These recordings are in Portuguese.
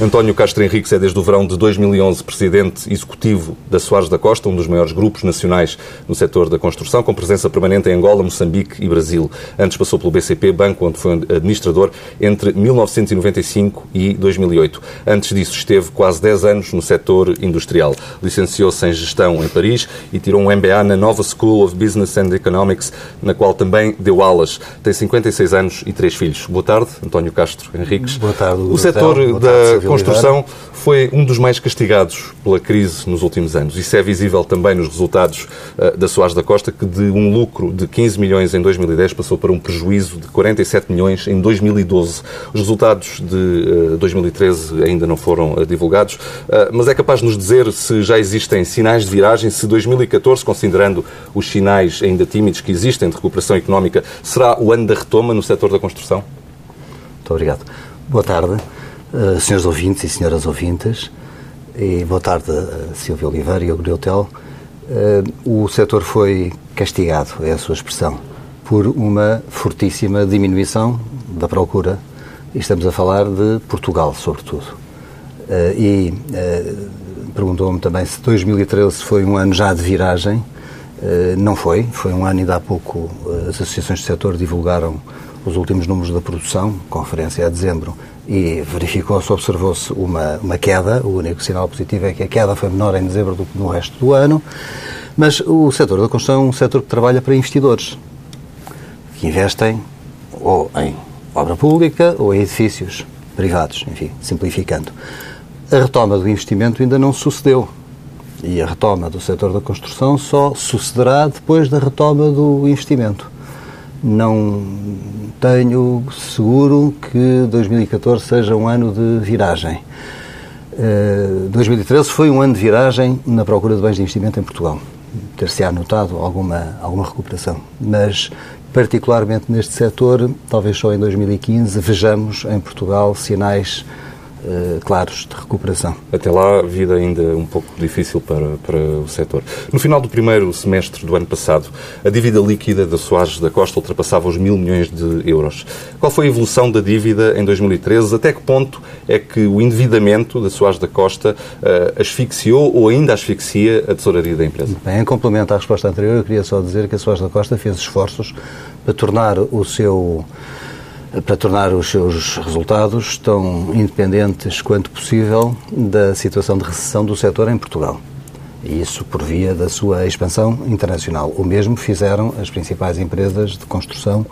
António Castro Henriques é desde o verão de 2011 presidente executivo da Soares da Costa, um dos maiores grupos nacionais no setor da construção, com presença permanente em Angola, Moçambique e Brasil. Antes passou pelo BCP, banco onde foi administrador entre 1995 e 2008. Antes disso esteve quase 10 anos no setor industrial. Licenciou-se em gestão em Paris e tirou um MBA na Nova School of Business and Economics, na qual também deu aulas. Tem 56 anos e três filhos. Boa tarde, António Castro Henriques. Boa tarde. O setor da construção foi um dos mais castigados pela crise nos últimos anos. Isso é visível também nos resultados uh, da Soares da Costa, que de um lucro de 15 milhões em 2010 passou para um prejuízo de 47 milhões em 2012. Os resultados de uh, 2013 ainda não foram uh, divulgados, mas é capaz de nos dizer se já existem sinais de viragem, se 2014, considerando os sinais ainda tímidos que existem de recuperação económica, será o ano da retoma no setor da construção? Muito obrigado. Boa tarde. Uh, senhores ouvintes e senhoras ouvintes, e boa tarde a Silvia Oliveira e ao Griotel. Uh, o setor foi castigado, é a sua expressão, por uma fortíssima diminuição da procura. E estamos a falar de Portugal, sobretudo. Uh, e perguntou-me também se 2013 foi um ano já de viragem. não foi, foi um ano ainda há pouco as associações do setor divulgaram os últimos números da produção, conferência a dezembro, e verificou-se, observou-se uma, uma queda. O único sinal positivo é que a queda foi menor em dezembro do que no resto do ano. Mas o setor da construção é um setor que trabalha para investidores, que investem ou em obra pública ou em edifícios privados, enfim, simplificando. A retoma do investimento ainda não sucedeu. E a retoma do setor da construção só sucederá depois da retoma do investimento não tenho seguro que 2014 seja um ano de viragem. Uh, eh, 2013 foi um ano de viragem na procura de bens de investimento em Portugal. Ter-se-á notado alguma, alguma recuperação. Mas, particularmente neste setor, talvez só em 2015 vejamos em Portugal sinais uh, claros de recuperação. Até lá, a vida ainda um pouco difícil para, para o setor. No final do primeiro semestre do ano passado, a dívida líquida da Soares da Costa ultrapassava os mil milhões de euros. Qual foi a evolução da dívida em 2013? Até que ponto é que o endividamento da Soares da Costa uh, asfixiou ou ainda asfixia a tesouraria da empresa? Bem, em complemento à resposta anterior, eu queria só dizer que a Soares da Costa fez esforços para tornar o seu para tornar os seus resultados tão independentes quanto possível da situação de recessão do setor em Portugal. E isso por via da sua expansão internacional. O mesmo fizeram as principais empresas de construção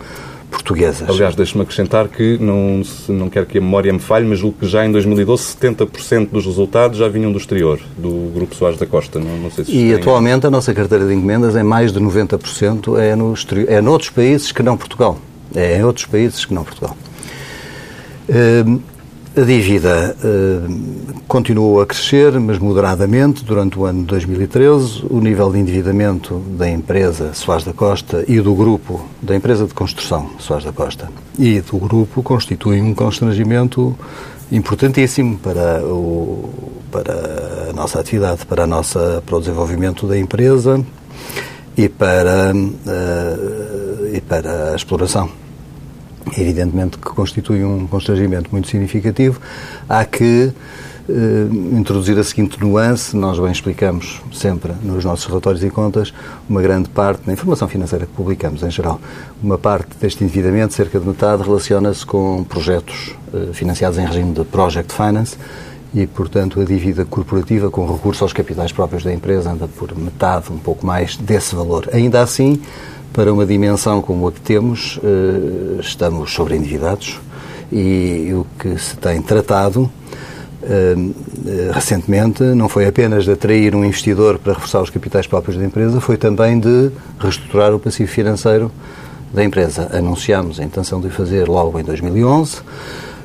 portuguesas. Aliás, deixe-me acrescentar que, não, não quero que a memória me falhe, mas julgo que já em 2012 70% dos resultados já vinham do exterior, do Grupo Soares da Costa. Não, não sei se e atualmente a nossa carteira de encomendas, em mais de 90%, é, no exterior, é noutros países que não Portugal é em outros países que não Portugal. Uh, a dívida uh, continuou a crescer, mas moderadamente, durante o ano de 2013. O nível de endividamento da empresa Soares da Costa e do grupo, da empresa de construção Soares da Costa e do grupo, constitui um constrangimento importantíssimo para, o, para a nossa atividade, para, a nossa, para o desenvolvimento da empresa e para, uh, e para a exploração. Evidentemente que constitui um constrangimento muito significativo. Há que uh, introduzir a seguinte nuance, nós bem explicamos sempre nos nossos relatórios e contas, uma grande parte, na informação financeira que publicamos em geral, uma parte deste endividamento, cerca de metade, relaciona-se com projetos uh, financiados em regime de Project Finance, e, portanto, a dívida corporativa com recurso aos capitais próprios da empresa anda por metade, um pouco mais desse valor. Ainda assim, para uma dimensão como a que temos, eh, estamos sobreendividados e o que se tem tratado eh, recentemente não foi apenas de atrair um investidor para reforçar os capitais próprios da empresa, foi também de reestruturar o passivo financeiro da empresa. Anunciámos a intenção de fazer logo em 2011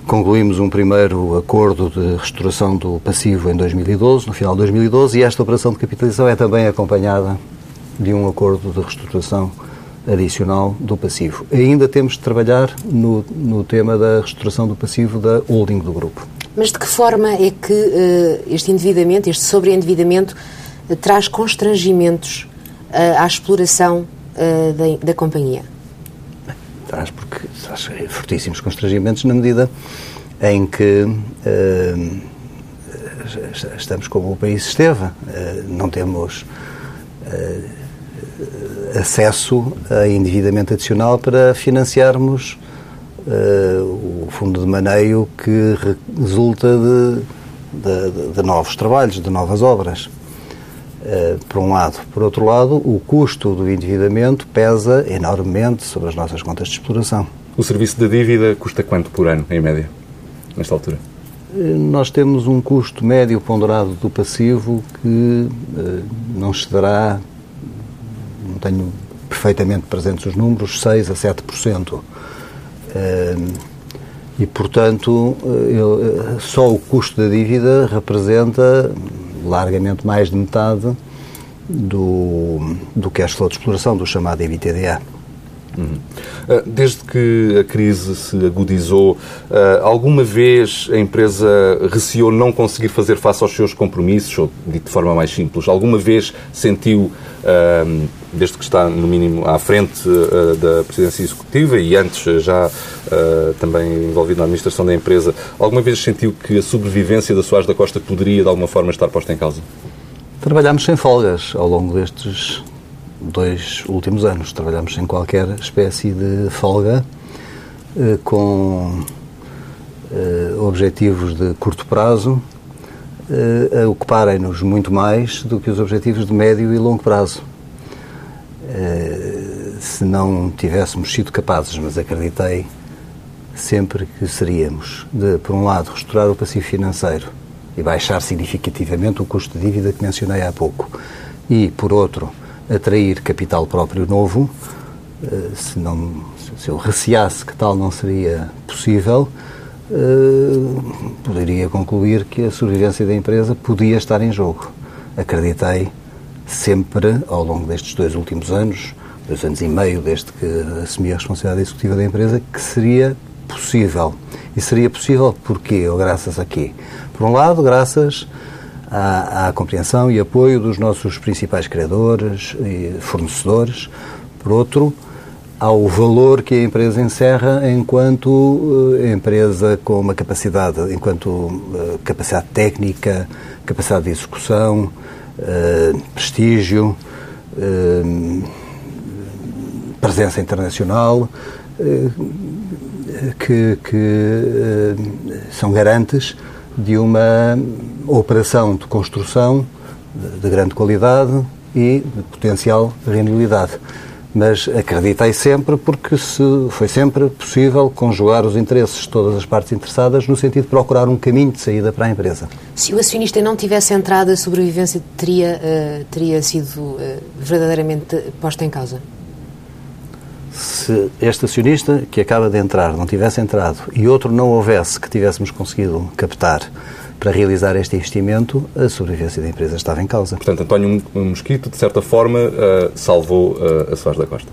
Concluímos um primeiro acordo de restauração do passivo em 2012, no final de 2012, e esta operação de capitalização é também acompanhada de um acordo de reestruturação adicional do passivo. Ainda temos de trabalhar no, no tema da restauração do passivo da holding do grupo. Mas de que forma é que uh, este endividamento, este sobreendividamento, uh, traz constrangimentos uh, à exploração da, da companhia? traz, porque traz fortíssimos constrangimentos na medida em que estamos como o país esteve. Não temos acesso a endividamento adicional para financiarmos o fundo de maneio que resulta de, de, de novos trabalhos, de novas obras. Uh, por um lado. Por outro lado, o custo do endividamento pesa enormemente sobre as nossas contas de exploração. O serviço da dívida custa quanto por ano, em média, nesta altura? Uh, nós temos um custo médio ponderado do passivo que uh, não excederá, tenho perfeitamente presentes os números, 6 a 7%. E, portanto, só o custo da dívida representa largamente mais de metade do, do cash flow de exploração, do chamado EBITDA. Uhum. Ah, desde que a crise se agudizou, ah, alguma vez a empresa receou não conseguir fazer face aos seus compromissos, ou dito de forma mais simples, alguma vez sentiu, ah, desde que está no mínimo à frente da presidência executiva e antes já também envolvido na administração da empresa, alguma vez sentiu que a sobrevivência da Soares da Costa poderia de alguma forma estar posta em causa? Trabalhámos sem folgas ao longo destes dois últimos anos. Trabalhamos sem qualquer espécie de folga, eh, com eh, objetivos de curto prazo eh, a ocuparem-nos muito mais do que os objetivos de médio e longo prazo. Se não tivéssemos sido capazes, mas acreditei sempre que seríamos, de, por um lado, restaurar o passivo financeiro e baixar significativamente o custo de dívida que mencionei há pouco, e, por outro, atrair capital próprio novo, eh, se, não, se eu receasse que tal não seria possível, eh, poderia concluir que a sobrevivência da empresa podia estar em jogo. Acreditei sempre, ao longo destes dois últimos anos, dois anos e meio desde que assumi a responsabilidade executiva da empresa, que seria possível. E seria possível porquê ou graças a quê? Por um lado, graças à, à compreensão e apoio dos nossos principais credores e fornecedores. Por outro, ao valor que a empresa encerra enquanto uh, empresa com uma capacidade, enquanto uh, capacidade técnica, capacidade de execução, uh, prestígio, presença internacional, que, que são garantes de uma operação de construção de grande qualidade e de potencial rendibilidade. Mas acreditei sempre porque se foi sempre possível conjugar os interesses de todas as partes interessadas no sentido de procurar um caminho de saída para a empresa. Se o acionista não tivesse entrado, a sobrevivência teria, uh, teria sido uh, verdadeiramente posta em causa? Se este acionista que acaba de entrar não tivesse entrado e outro não houvesse que tivéssemos conseguido captar para realizar este investimento, a sobrevivência da empresa estava em causa. Portanto, António Mosquito, de certa forma, uh, salvou uh, a Soares da Costa.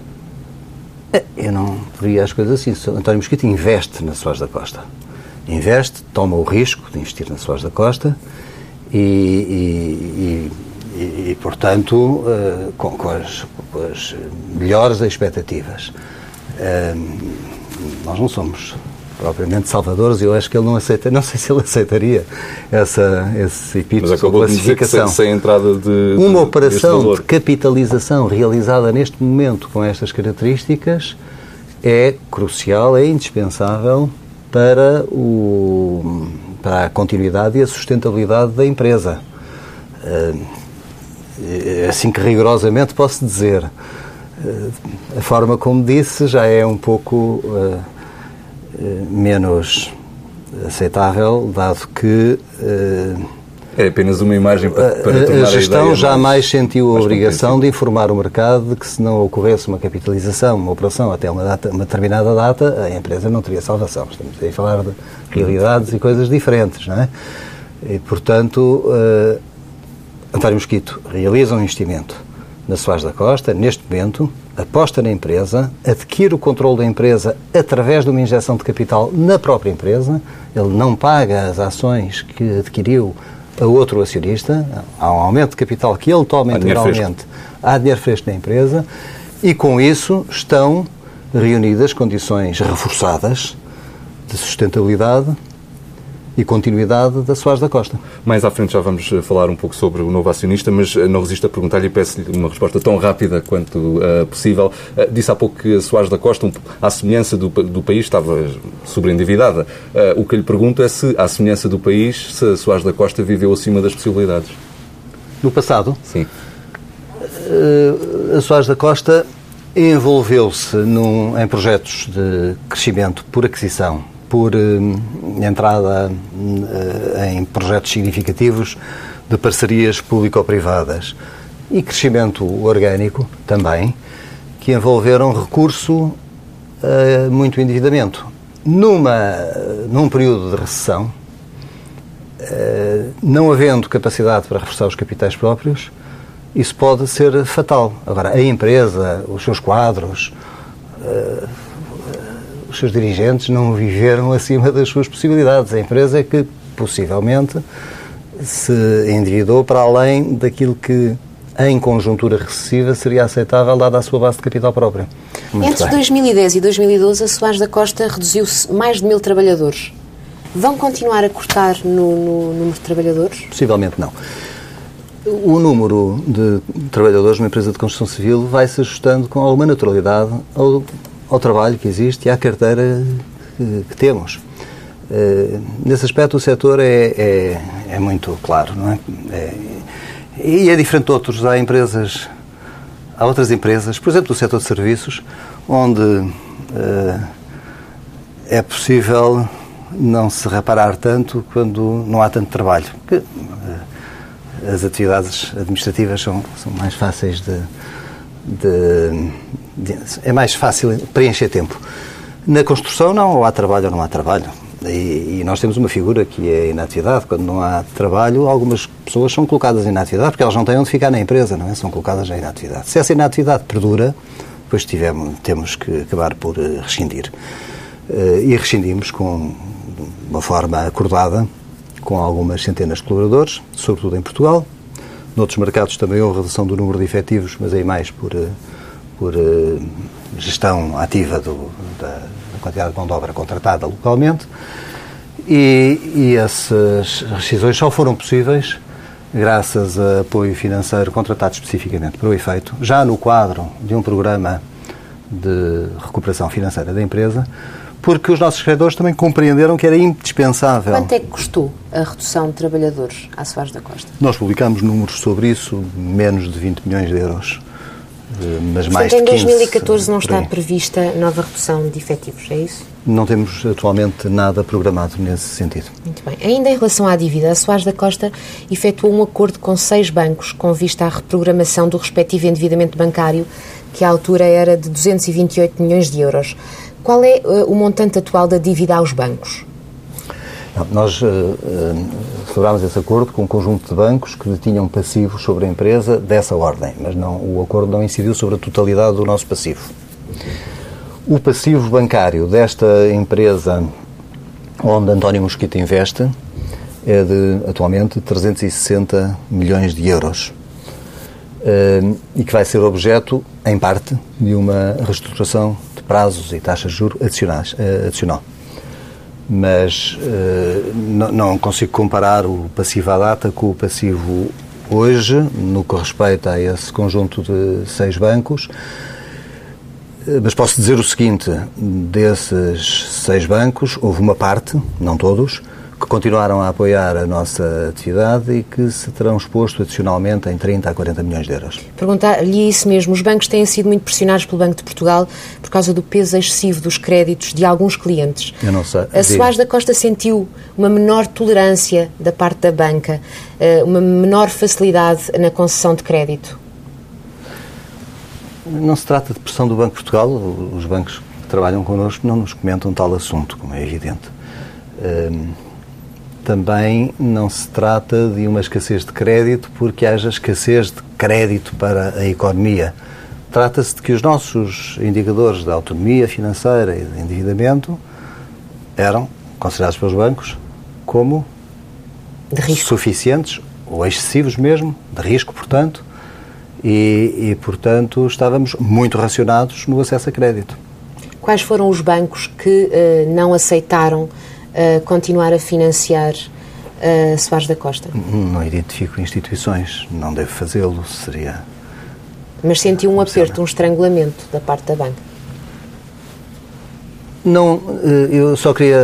Eh, eu não podia as coisas assim. António Mosquito investe na Soares da Costa. Investe, toma o risco de investir na Soares da Costa e, e, e, e portanto, uh, com, com, as, com, as, melhores expectativas. nós não somos propriamente salvadores, eu acho que ele não aceita, não sei se ele aceitaria essa, esse epíteto Mas acabou de dizer que sem, sem entrada de, de Uma operação de capitalização realizada neste momento com estas características é crucial, é indispensável para, o, para a continuidade e a sustentabilidade da empresa. Eh, assim que rigorosamente posso dizer. Eh, a forma como disse já é um pouco eh, menos aceitável, dado que é apenas uma imagem para, para tornar a gestão a jamais sentiu a obrigação de informar o mercado de que se não ocorresse uma capitalização, uma operação até uma, data, uma determinada data, a empresa não teria salvação. Estamos a falar de realidades e coisas diferentes, não é? E, portanto, uh, António Mosquito realiza um investimento na Soares da Costa, neste momento, aposta na empresa, adquire o controle da empresa através de uma injeção de capital na própria empresa, ele não paga as ações que adquiriu a outro acionista, há um aumento de capital que ele toma integralmente, há dinheiro fresco na empresa, e com isso estão reunidas condições reforçadas de sustentabilidade e continuidade da Soares da Costa. Mais à frente já vamos eh, falar um pouco sobre o novo acionista, mas eh, não resisto a perguntar-lhe e peço-lhe uma resposta tão rápida quanto uh, possível. Uh, disse há pouco que a Soares da Costa, um, à semelhança do, do país, estava sobreendividada. Uh, o que lhe pergunto é se, à semelhança do país, se a Soares da Costa viveu acima das possibilidades. No passado? Sim. a Soares da Costa envolveu-se em projetos de crescimento por aquisição por eh, entrada eh, em projetos significativos de parcerias público-privadas e crescimento orgânico também, que envolveram recurso a muito endividamento. Numa, num período de recessão, eh, não havendo capacidade para reforçar os capitais próprios, isso pode ser fatal. Agora, a empresa, os seus quadros, os seus dirigentes não viveram acima das suas possibilidades. A empresa é que, possivelmente, se endividou para além daquilo que, em conjuntura recessiva, seria aceitável, dada a sua base de capital própria. Muito Entre bem. 2010 e 2012, a Soares da Costa reduziu-se mais de mil trabalhadores. Vão continuar a cortar no, no número de trabalhadores? Possivelmente não. O número de trabalhadores numa empresa de construção civil vai se ajustando com alguma naturalidade ao ao trabalho que existe e à carteira que, que temos. Uh, nesse aspecto, o setor é, é, é, muito claro, não é? é? E é diferente de outros. Há empresas, há outras empresas, por exemplo, do setor de serviços, onde uh, é possível não se reparar tanto quando não há tanto trabalho. Que, uh, as atividades administrativas são, são mais fáceis de, de é mais fácil preencher tempo. Na construção, não, ou há trabalho ou não há trabalho. E, e, nós temos uma figura que é inatividade. Quando não há trabalho, algumas pessoas são colocadas em inatividade porque elas não têm onde ficar na empresa, não é? São colocadas em inatividade. Se essa inatividade perdura, depois tivemos, temos que acabar por uh, rescindir. Uh, e rescindimos com uma forma acordada com algumas centenas de colaboradores, sobretudo em Portugal. Noutros mercados também houve redução do número de efetivos, mas aí mais por. Por uh, gestão ativa do, da, da, quantidade de mão de obra contratada localmente e, e essas rescisões só foram possíveis graças a apoio financeiro contratado especificamente para o efeito, já no quadro de um programa de recuperação financeira da empresa, porque os nossos credores também compreenderam que era indispensável. Quanto é que custou a redução de trabalhadores à Soares da Costa? Nós publicamos números sobre isso, menos de 20 milhões de euros mas mais Portanto, em 2014 não está prevista nova redução de efetivos, é isso? Não temos atualmente nada programado nesse sentido. Muito bem. Ainda em relação à dívida, a Soares da Costa efetuou um acordo com seis bancos com vista à reprogramação do respectivo endividamento bancário, que à altura era de 228 milhões de euros. Qual é uh, o montante atual da dívida aos bancos? Nós uh, uh, celebrámos esse acordo com um conjunto de bancos que tinham passivos sobre a empresa dessa ordem, mas não, o acordo não incidiu sobre a totalidade do nosso passivo. O passivo bancário desta empresa onde António Mosquito investe é de, atualmente, 360 milhões de euros. Uh, e que vai ser objeto, em parte, de uma reestruturação de prazos e taxas de juros adicionais, adicional mas uh, não, consigo comparar o passivo à data com o passivo hoje, no que respeita a esse conjunto de seis bancos. Eh, mas posso dizer o seguinte: desses seis bancos, houve uma parte, não todos, que continuaram a apoiar a nossa atividade e que se terão exposto adicionalmente em 30 a 40 milhões de euros. Perguntar-lhe isso mesmo. Os bancos têm sido muito pressionados pelo Banco de Portugal por causa do peso excessivo dos créditos de alguns clientes. Eu não sei. A Soares da Costa sentiu uma menor tolerância da parte da banca, eh, uma menor facilidade na concessão de crédito? Não se trata de pressão do Banco de Portugal. Os bancos que trabalham connosco não nos comentam tal assunto, como é evidente. Ehm, também não se trata de uma escassez de crédito porque haja escassez de crédito para a economia. Trata-se de que os nossos indicadores de autonomia financeira e de endividamento eram considerados pelos bancos como suficientes ou excessivos mesmo, de risco, portanto, e, e, portanto, estávamos muito racionados no acesso a crédito. Quais foram os bancos que uh, não aceitaram uh, continuar a financiar uh, Soares da Costa? Não identifico instituições, não deve fazê-lo, seria... Mas sentiu um aperto, um estrangulamento da parte da banca? Não, eh, eu só queria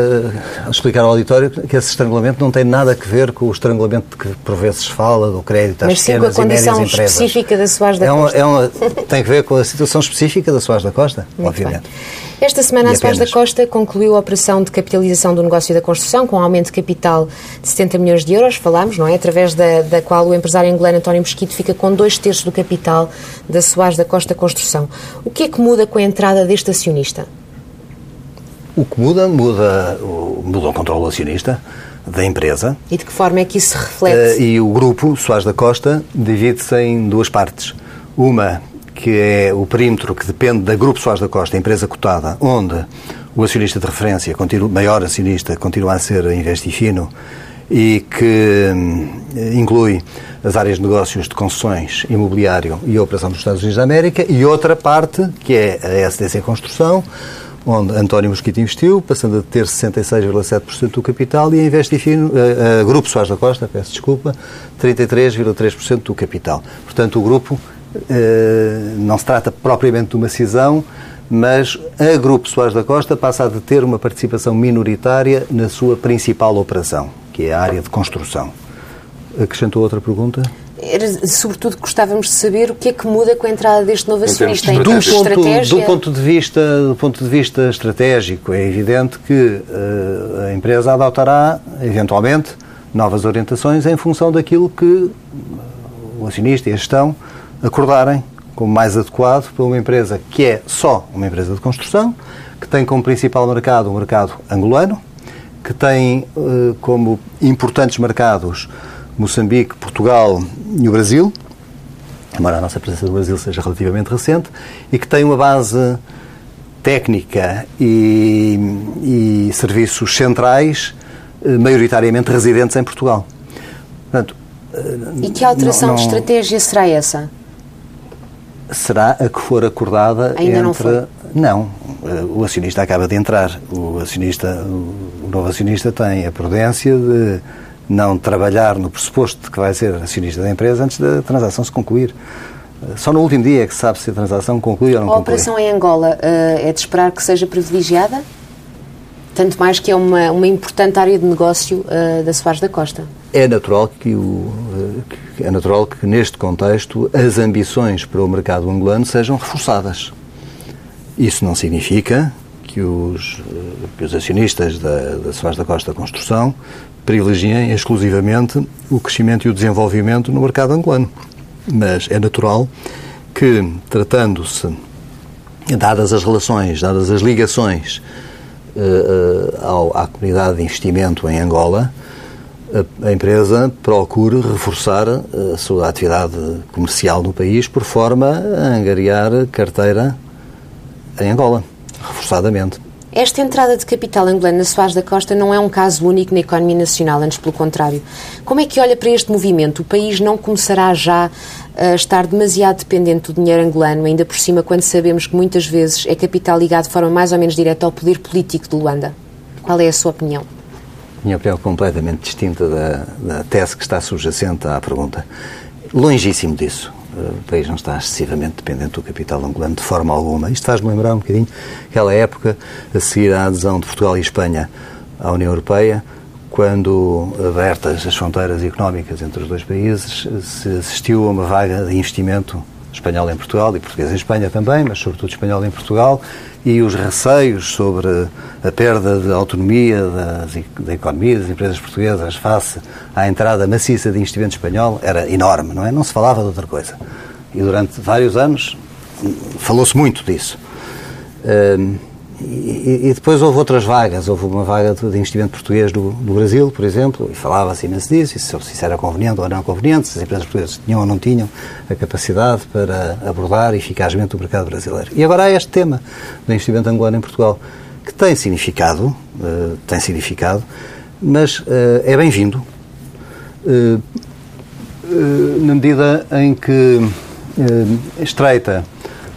explicar ao auditório que esse estrangulamento não tem nada a ver com o estrangulamento que por vezes fala do crédito às Mas sim com a condição específica da Soares da é uma, Costa. É uma, tem a ver com a situação específica da Soares da Costa, Muito obviamente. Bem. Esta semana a Soares da. Costa concluiu a operação de capitalização do negócio da construção com um aumento de capital de 70 milhões de euros, falámos, não é? Através da, da qual o empresário angolano António Mosquito fica com dois terços do capital da Soares da Costa Construção. O que é que muda com a entrada deste acionista? O que muda, muda, o- muda o controle acionista da empresa E de que forma é que isso se reflete? e o grupo Soares da Costa divide-se em duas partes. Uma que é o perímetro que depende da Grupo Soares da Costa, empresa cotada, onde o acionista de referência, continua, maior acionista, continua a ser a Investifino e que hum, inclui as áreas de negócios de concessões, imobiliário e operação dos Estados Unidos da América, e outra parte, que é a SDC Construção, onde António Mosquito investiu, passando a ter 66,7% do capital, e a Investifino, a, a Grupo Soares da Costa, peço desculpa, 33,3% do capital. Portanto, o grupo eh, não se trata propriamente de uma cisão, mas a Grupo Soares da Costa passa a ter uma participação minoritária na sua principal operação, que é a área de construção. Acrescentou outra pergunta? Era, sobretudo, gostávamos de saber o que é que muda com a entrada deste novo Em termos acionista. de Em do termos de ponto, estratégia? do ponto de vista do ponto de vista estratégico é evidente que eh, a empresa adotará eventualmente novas orientações em função daquilo que o acionista e a gestão acordarem como mais adequado para uma empresa que é só uma empresa de construção que tem como principal mercado o mercado angolano que tem eh, como importantes mercados Moçambique, Portugal e o Brasil embora a nossa presença no Brasil seja relativamente recente, e que tem uma base técnica e, e serviços centrais eh, maioritariamente residentes em Portugal. Portanto, E que alteração não- de não- estratégia será essa? Será a que for acordada Ainda não entre... foi? Não, eh, o acionista acaba de entrar. O acionista, o novo acionista tem a prudência de não trabalhar no pressuposto de que vai ser acionista da empresa antes da transação se concluir. Só no último dia é que sabe se a transação conclui ou não A conclui. operação em Angola eh, é de esperar que seja privilegiada? Tanto mais que é uma, uma importante área de negócio eh, da Soares da Costa. É natural que o eh, é natural que neste contexto as ambições para o mercado angolano sejam reforçadas. Isso não significa que os, eh, que os acionistas da, da Soares da Costa Construção privilegiem exclusivamente o crescimento e o desenvolvimento no mercado angolano. Mas é natural que, tratando-se, dadas as relações, dadas as ligações ao- à comunidade de investimento em Angola, a, empresa procure reforçar eh, a sua atividade comercial no país por forma a angariar carteira em Angola, reforçadamente. Esta entrada de capital angolano na Soares da Costa não é um caso único na economia nacional, antes pelo contrário. Como é que olha para este movimento? O país não começará já a estar demasiado dependente do dinheiro angolano, ainda por cima quando sabemos que muitas vezes é capital ligado de forma mais ou menos direta ao poder político de Luanda? Qual é a sua opinião? Minha opinião é completamente distinta da, da tese que está subjacente à pergunta. Longíssimo disso. O país não está excessivamente dependente do capital angolano de forma alguma. Isto faz-me lembrar um bocadinho aquela época a seguir à adesão de Portugal e Espanha à União Europeia, quando, abertas as fronteiras económicas entre os dois países, se assistiu a uma vaga de investimento espanhol em Portugal e português em Espanha também, mas sobretudo espanhol em Portugal, e os receios sobre a perda de autonomia das, da economia das empresas portuguesas face à entrada maciça de investimento espanhol era enorme, não é? Não se falava de outra coisa. E durante vários anos hum, falou-se muito disso. Hum, e, depois houve outras vagas. Houve uma vaga de investimento português do, do Brasil, por exemplo, e falava-se imenso disso, se se era conveniente ou não conveniente, se as empresas portuguesas tinham ou não tinham a capacidade para abordar eficazmente o mercado brasileiro. E agora há este tema do investimento angolano em Portugal, que tem significado, eh, tem significado, mas eh, é bem-vindo, eh, na medida em que estreita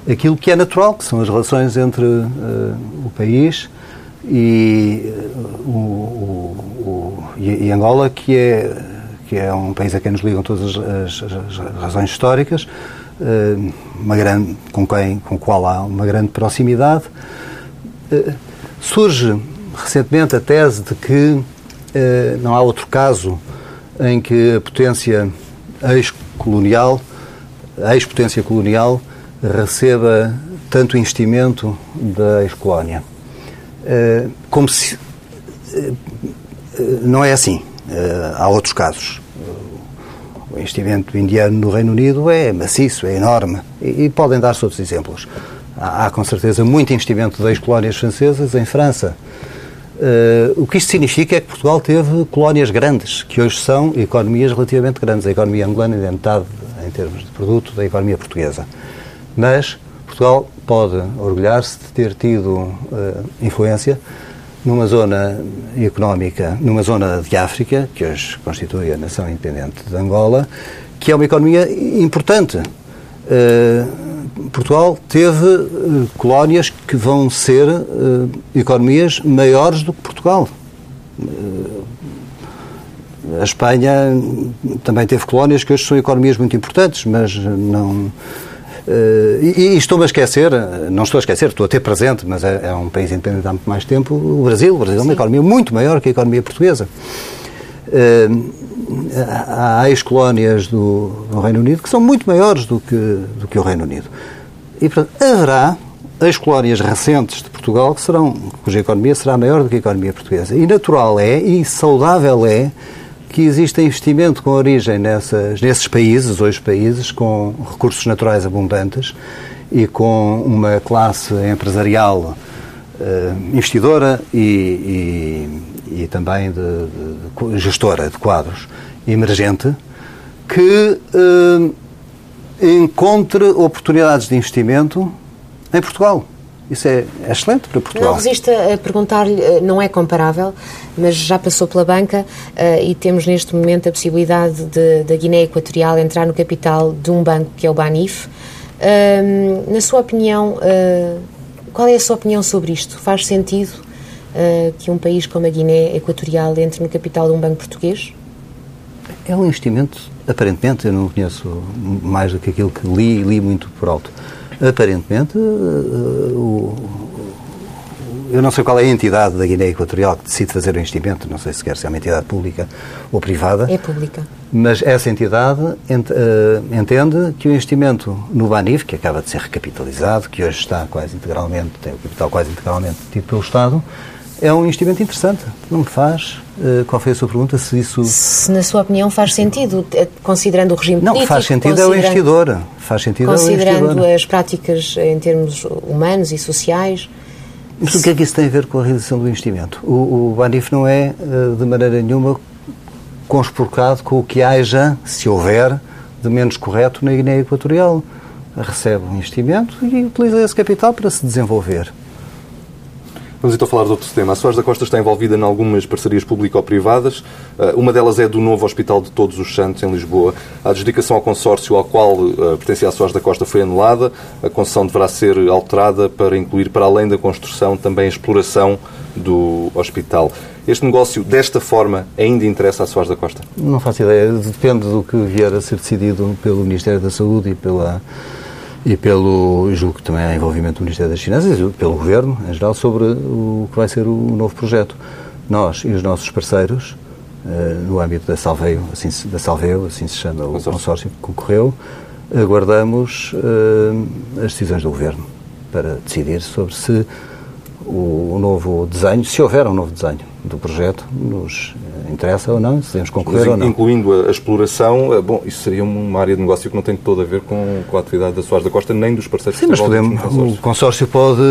aquilo que é natural, que são as relações entre eh, o país e, o, o, o, e Angola, que é, que é um país a quem nos ligam todas as, as, as razões históricas, uma grande, com, quem, com o qual há uma grande proximidade. Surge recentemente a tese de que não há outro caso em que a potência ex-colonial, ex-potência colonial, receba tanto investimento da ex-colónia. Eh, como se. Eh, não é assim. Eh, há outros casos. O investimento indiano no Reino Unido é maciço, é enorme. E, podem dar-se outros exemplos. Há, com certeza, muito investimento das colónias francesas em França. Uh, o que isto significa é que Portugal teve colónias grandes, que hoje são economias relativamente grandes. A economia angolana é metade, em termos de produto, da economia portuguesa. Mas Portugal pode orgulhar-se de ter tido uh, influência numa zona económica, numa zona de África, que hoje constitui a nação independente de Angola, que é uma economia importante. Uh, Portugal teve uh, colónias que vão ser uh, economias maiores do que Portugal. A Espanha também teve colónias que hoje são economias muito importantes, mas não. E, e estou-me a esquecer, não estou a esquecer, estou a ter presente, mas é, é um país independente há muito mais tempo, o Brasil. O Brasil é uma economia muito maior que a economia portuguesa há ex-colónias do, do, Reino Unido que são muito maiores do que, do que o Reino Unido. E, portanto, haverá ex-colónias recentes de Portugal que serão, cuja economia será maior do que a economia portuguesa. E natural é, e saudável é, que exista investimento com origem nessas, nesses países, hoje países, com recursos naturais abundantes e com uma classe empresarial uh, investidora e, e, e também de, de, gestora de quadros emergente, que uh, encontre oportunidades de investimento em Portugal. Isso é, é excelente para Portugal. Não resisto a perguntar-lhe, eh, não é comparável, mas já passou pela banca uh, e temos neste momento a possibilidade da Guiné Equatorial entrar no capital de um banco que é o Banif. Uh, na sua opinião, uh, qual é a sua opinião sobre isto? Faz sentido que um país como a Guiné Equatorial entre no capital de um banco português? É um investimento aparentemente, eu não conheço mais do que aquilo que li, li muito por alto. Aparentemente, uh, eu não sei qual é a entidade da Guiné Equatorial que decide fazer o investimento, não sei sequer se é uma entidade pública ou privada. É pública. Mas essa entidade ent, uh, entende que o investimento no Banif, que acaba de ser recapitalizado, que hoje está quase integralmente, tem o capital quase integralmente tido pelo Estado, é um investimento interessante. Não me faz. Uh, qual foi a sua pergunta? Se isso. Se, na sua opinião, faz sentido, eh, considerando o regime não, político. Não, faz sentido é o investidor. Faz sentido Considerando é as práticas em termos humanos e sociais. Mas o que é que isso tem a ver com a realização do investimento? O, o Banif não é, de maneira nenhuma, conspurcado com o que haja, se houver, de menos correto na Guiné Equatorial. Recebe um investimento e utiliza esse capital para se desenvolver. Vamos então falar de outro tema. A Soares da Costa está envolvida em algumas parcerias público-privadas. Eh, uma delas é do novo Hospital de Todos os Santos, em Lisboa. A adjudicação ao consórcio ao qual uh, pertencia a Soares da Costa foi anulada. A concessão deverá ser alterada para incluir, para além da construção, também a exploração do hospital. Este negócio, desta forma, ainda interessa a Soares da Costa? Não faço ideia. Depende do que vier a ser decidido pelo Ministério da Saúde e pela e pelo, julgo que também há envolvimento do Ministério das Finanças e pelo Governo, em geral, sobre o que vai ser o novo projeto. Nós e os nossos parceiros, uh, no âmbito da Salveio, assim, da Salveio, assim se chama o consórcio, que concorreu, aguardamos uh, as decisões do Governo para decidir sobre se o novo desenho, se houver um novo desenho do projeto, nos interessa ou não, se devemos concorrer Mas, ou não. Incluindo a, exploração, eh, bom, isso seria uma área de negócio que não tem todo a ver com, com a atividade da Soares da Costa, nem dos parceiros Sim, mas podemos, o consórcio pode,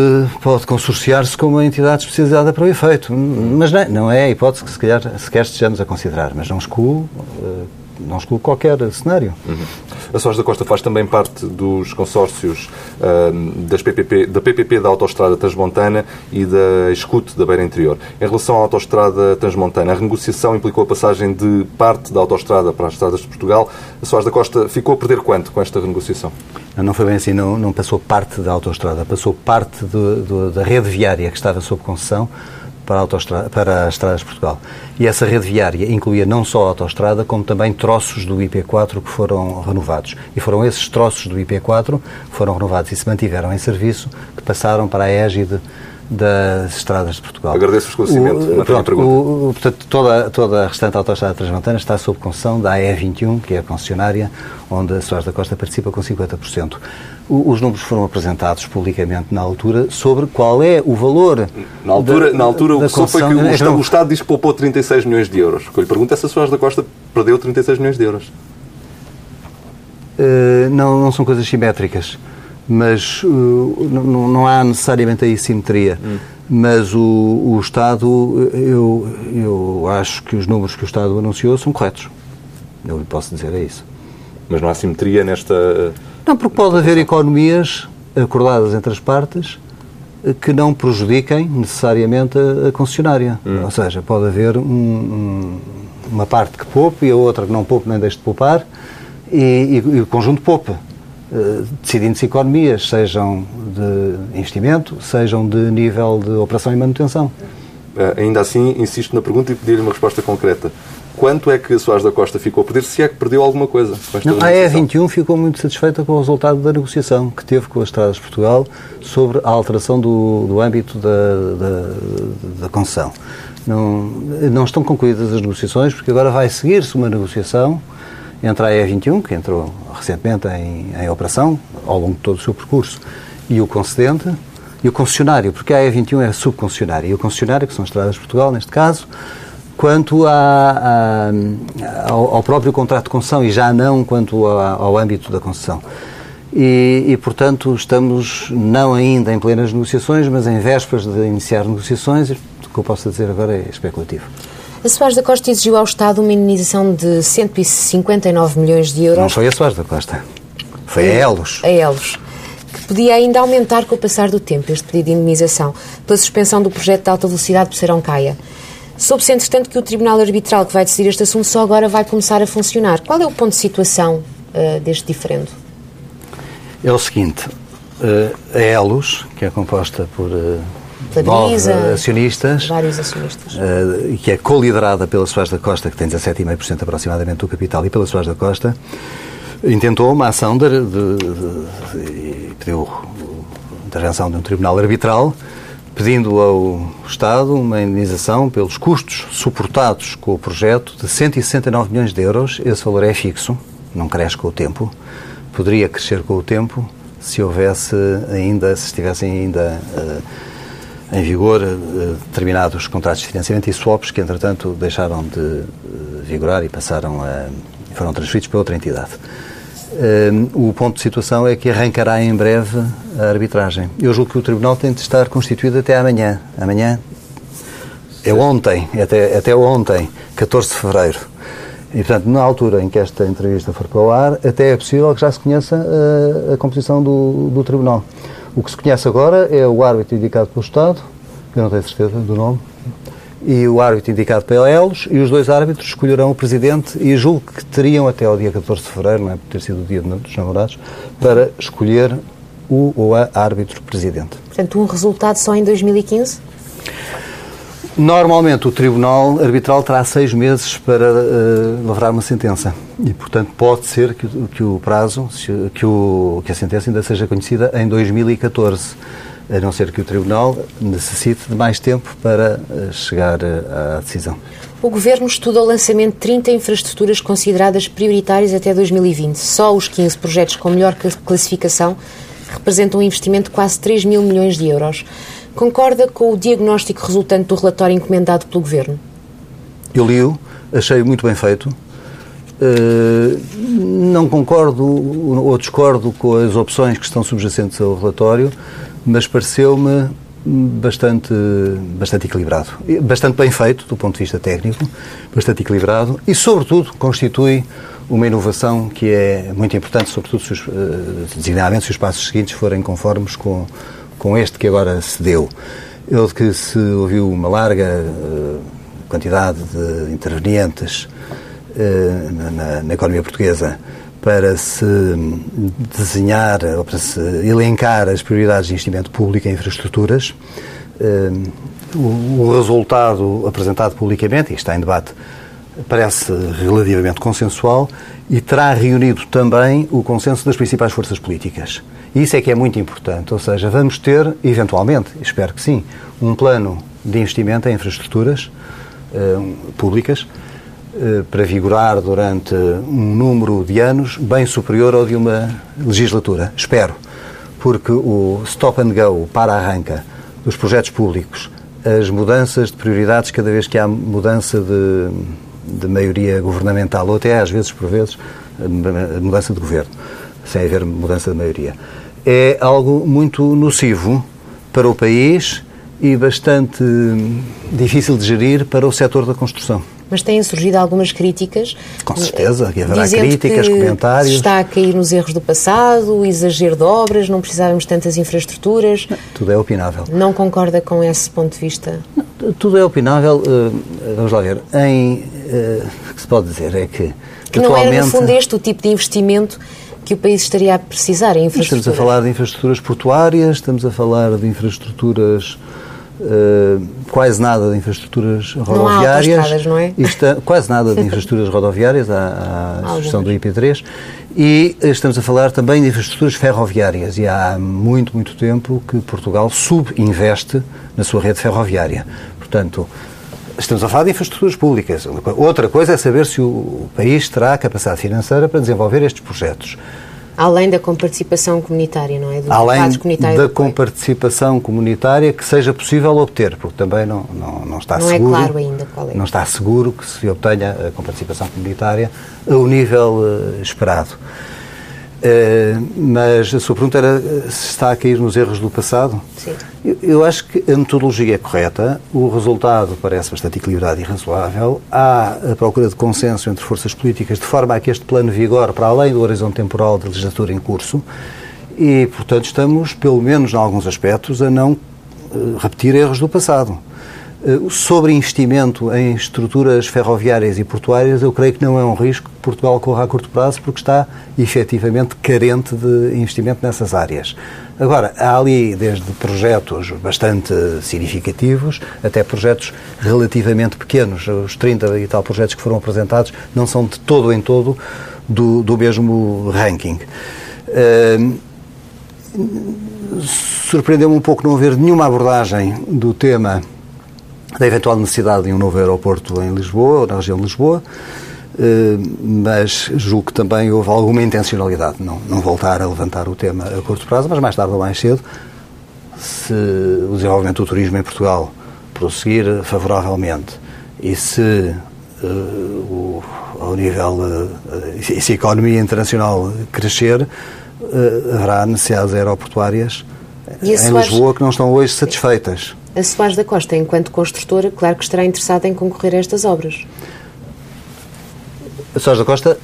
pode consorciar-se com uma entidade especializada para o efeito, mas não é, não é a hipótese que se calhar sequer estejamos a considerar, mas não excluo, eh, não excluo qualquer cenário. Uhum. A Soares da Costa faz também parte dos consórcios uh, das PPP, da PPP da Autostrada Transmontana e da Escute da Beira Interior. Em relação à Autostrada Transmontana, a renegociação implicou a passagem de parte da autostrada para as estradas de Portugal. A Soares da Costa ficou a perder quanto com esta renegociação? Não, não foi bem assim, não, não passou parte da autostrada, passou parte do, do, da rede viária que estava sob concessão para, a para as estradas de Portugal. E essa rede viária incluía não só a autoestrada, como também troços do IP4 que foram renovados. E foram esses troços do IP4 que foram renovados e se mantiveram em serviço, que passaram para a égide das estradas de Portugal. Agradeço o esclarecimento. O, pronto, o, portanto, toda, toda a restante autoestrada transmontana está sob concessão da AE21, que é a concessionária onde a Soares da Costa participa com 50%. Os números foram apresentados publicamente na altura sobre qual é o valor. Na altura, da, na altura o que foi que o, então, o, Estado diz que poupou 36 milhões de euros. O que eu lhe pergunto é se a Soares da Costa perdeu 36 milhões de euros. Uh, não, não são coisas simétricas mas uh, não, não, há necessariamente a simetria. Hum. Mas o, o Estado, eu, eu acho que os números que o Estado anunciou são corretos. Eu lhe posso dizer é isso. Mas não há simetria nesta. Não, porque pode haver economias acordadas entre as partes que não prejudiquem necessariamente a, a concessionária. Hum. Ou seja, pode haver um, um, uma parte que poupe e a outra que não poupe nem deixe de poupar e, e, e o conjunto poupe. Eh, decidindo-se economias, sejam de investimento, sejam de nível de operação e manutenção. Uh, ainda assim, insisto na pergunta e pedir-lhe uma resposta concreta. Quanto é que Soares da Costa ficou a perder, se é que perdeu alguma coisa? Não, a E21 ficou muito satisfeita com o resultado da negociação que teve com as Estradas de Portugal sobre a alteração do, do âmbito da, da, da concessão. Não, não estão concluídas as negociações, porque agora vai seguir-se uma negociação entre a E21, que entrou recentemente em, em, operação, ao longo de todo o seu percurso, e o concedente, e o concessionário, porque a E21 é subconcessionária, e o concessionário, que são as Estradas de Portugal, neste caso, quanto a, a, ao, ao, próprio contrato de concessão e já não quanto a, ao âmbito da concessão. E, e, portanto, estamos não ainda em plenas negociações, mas em vésperas de iniciar negociações. O que eu posso dizer agora é especulativo. A Soares da Costa exigiu ao Estado uma indenização de 159 milhões de euros. Não foi a Soares da Costa. Foi a Elos. A Elos. Que podia ainda aumentar com o passar do tempo este pedido de indenização pela suspensão do projeto de alta velocidade por Serão Caia. Soube-se, entretanto, que o Tribunal Arbitral que vai decidir este assunto só agora vai começar a funcionar. Qual é o ponto de situação uh, deste diferendo? É o seguinte, uh, a Elos, que é composta por uh, nove acionistas, vários acionistas, uh, que é co-liderada pela Soares da Costa, que tem 17,5% aproximadamente do capital, e pela Soares da Costa, intentou uma ação de, de, de, de pediu intervenção de um tribunal arbitral, pedindo ao Estado uma indenização pelos custos suportados com o projeto de 169 milhões de euros. Esse valor é fixo, não cresce com o tempo. Poderia crescer com o tempo se houvesse ainda, se estivessem ainda uh, em vigor eh, determinados contratos de financiamento e swaps que, entretanto, deixaram de eh, vigorar e passaram a, foram transferidos para outra entidade. Eh, o ponto de situação é que arrancará em breve a arbitragem. Eu julgo que o Tribunal tem de estar constituído até amanhã. Amanhã é ontem, é até, até ontem, 14 de fevereiro. E, portanto, na altura em que esta entrevista for para o ar, até é possível que já se conheça a, a composição do, do Tribunal. O que se conhece agora é o árbitro indicado pelo Estado, eu não tenho certeza do nome, e o árbitro indicado pela ELOS, e os dois árbitros escolherão o presidente, e julgo que teriam até ao dia 14 de fevereiro, não é por ter sido o dia dos namorados, para escolher o ou a árbitro presidente. Portanto, um resultado só em 2015? Normalmente o Tribunal Arbitral terá seis meses para uh, lavrar uma sentença e, portanto, pode ser que, que o prazo, que, o, que a sentença ainda seja conhecida em 2014, a não ser que o Tribunal necessite de mais tempo para uh, chegar uh, à decisão. O Governo estuda o lançamento de 30 infraestruturas consideradas prioritárias até 2020. Só os 15 projetos com melhor classificação representam um investimento de quase 3 mil milhões de euros. Concorda com o diagnóstico resultante do relatório encomendado pelo Governo? Eu li-o, achei muito bem feito. Uh, não concordo ou discordo com as opções que estão subjacentes ao relatório, mas pareceu-me bastante, bastante equilibrado. Bastante bem feito do ponto de vista técnico, bastante equilibrado e, sobretudo, constitui uma inovação que é muito importante, sobretudo se os, uh, designadamente se os passos seguintes forem conformes com com este que agora se deu. Eu que se ouviu uma larga uh, quantidade de intervenientes uh, na, na, economia portuguesa para se desenhar ou para se elencar as prioridades de investimento público em infraestruturas. o, o resultado apresentado publicamente, e está em debate, parece relativamente consensual e terá reunido também o consenso das principais forças políticas. Isso é que é muito importante, ou seja, vamos ter, eventualmente, espero que sim, um plano de investimento em infraestruturas uh, públicas para vigorar durante um número de anos bem superior ao de uma legislatura. Espero, porque o stop and go, o para-arranca dos projetos públicos, as mudanças de prioridades cada vez que há mudança de, de maioria governamental, ou até às vezes, por vezes, mudança de governo, sem haver mudança de maioria, é algo muito nocivo para o país e bastante difícil de gerir para o setor da construção. Mas têm surgido algumas críticas. Com certeza, haverá críticas, comentários. Está a cair nos erros do passado, o exagero de obras, não precisávamos tantas infraestruturas. Não, tudo é opinável. Não concorda com esse ponto de vista? Não, tudo é opinável. Uh, vamos lá ver. Em, uh, o que se pode dizer é que. Que não era, no fundo, este o tipo de investimento que o país estaria a precisar em infraestruturas? Estamos a falar de infraestruturas portuárias, estamos a falar de infraestruturas Uh, quase nada de infraestruturas rodoviárias. Não, não é? Está, quase nada de infraestruturas rodoviárias, à, à sugestão do IP3. E estamos a falar também de infraestruturas ferroviárias. E há muito, muito tempo que Portugal subinveste na sua rede ferroviária. Portanto, estamos a falar de infraestruturas públicas. Outra coisa é saber se o país terá capacidade financeira para desenvolver estes projetos. Além da comparticipação comunitária, não é? Do Além da comparticipação comunitária que seja possível obter, porque também não, não, não está não é seguro. Não é claro ainda qual é. Não está seguro que se obtenha a comparticipação comunitária ao nível uh, esperado. Uh, mas a sua pergunta era eh, se está a cair nos erros do passado? Sim. Eu, eu, acho que a metodologia é correta, o resultado parece bastante equilibrado e razoável. Há a procura de consenso entre forças políticas de forma a que este plano vigore para além do horizonte temporal da legislatura em curso e, portanto, estamos, pelo menos em alguns aspectos, a não uh, repetir erros do passado. Eh, sobre investimento em estruturas ferroviárias e portuárias, eu creio que não é um risco que Portugal corra a curto prazo, porque está efetivamente carente de investimento nessas áreas. Agora, há ali desde projetos bastante significativos até projetos relativamente pequenos. Os 30 e tal projetos que foram apresentados não são de todo em todo do, do mesmo ranking. Uh, Surpreendeu-me um pouco não haver nenhuma abordagem do tema da eventual necessidade de um novo aeroporto em Lisboa, ou na região de Lisboa, eh, mas julgo que também houve alguma intencionalidade, não, não voltar a levantar o tema a curto prazo, mas mais tarde ou mais cedo, se o desenvolvimento do turismo em Portugal prosseguir favoravelmente e se uh, o, ao nível, uh, se a economia internacional crescer, uh, haverá necessidades aeroportuárias em Lisboa que não estão hoje satisfeitas a Soares da Costa, enquanto construtora, claro que estará interessada em concorrer a estas obras. A Soares da Costa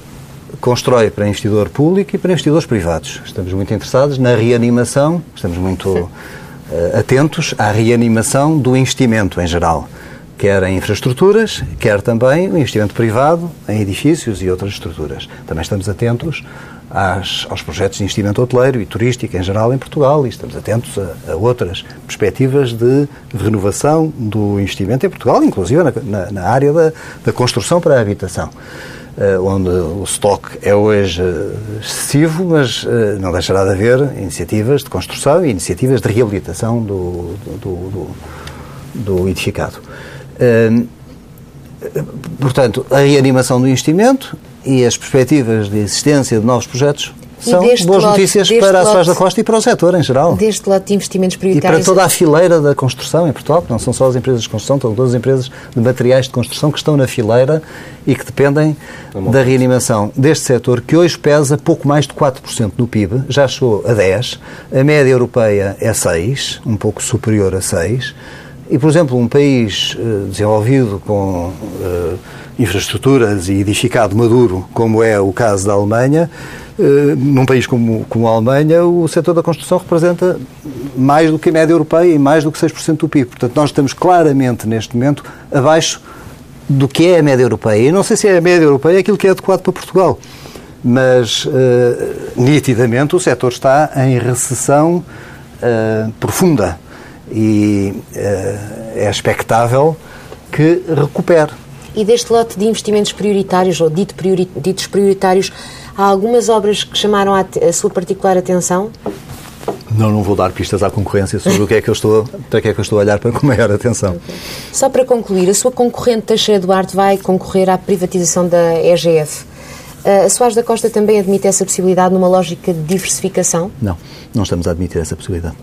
constrói para investidor público e para investidores privados. Estamos muito interessados na reanimação, estamos muito uh, atentos à reanimação do investimento em geral, quer em infraestruturas, quer também o investimento privado em edifícios e outras estruturas. Também estamos atentos às, aos projetos de investimento hoteleiro e turístico em geral em Portugal e estamos atentos a, a outras perspectivas de renovação do investimento em Portugal, inclusive na, na, na área da, da, construção para a habitação. Uh, onde o estoque é hoje excessivo, mas uh, não deixará de haver iniciativas de construção e iniciativas de reabilitação do, do, do, do edificado. Uh, portanto, a reanimação do investimento e as perspectivas de existência de novos projetos são boas lote, notícias para a Soares da Costa e para o setor em geral. Deste lote de investimentos prioritários. E para toda a fileira da construção em Portugal, não são só as empresas de construção, são todas as empresas de materiais de construção que estão na fileira e que dependem da reanimação deste setor, que hoje pesa pouco mais de 4% no PIB, já chegou a 10%, a média europeia é 6%, um pouco superior a 6%, e, por exemplo, um país uh, desenvolvido com. Uh, infraestruturas e edificado maduro, como é o caso da Alemanha, eh, num país como, como a Alemanha, o setor da construção representa mais do que a média europeia e mais do que 6% do PIB. Portanto, nós estamos claramente, neste momento, abaixo do que é a média europeia. E não sei se é a média europeia aquilo que é adequado para Portugal, mas, uh, nitidamente, o setor está em recessão uh, profunda e uh, é expectável que recupere. E deste lote de investimentos prioritários, ou dito priori, ditos prioritários, há algumas obras que chamaram a, a sua particular atenção? Não, não vou dar pistas à concorrência sobre o que é que eu estou, para que é que eu estou a olhar para com maior atenção. Okay. Só para concluir, a sua concorrente Teixeira Duarte vai concorrer à privatização da EGF. A Soares da Costa também admite essa possibilidade numa lógica de diversificação? Não, não estamos a admitir essa possibilidade.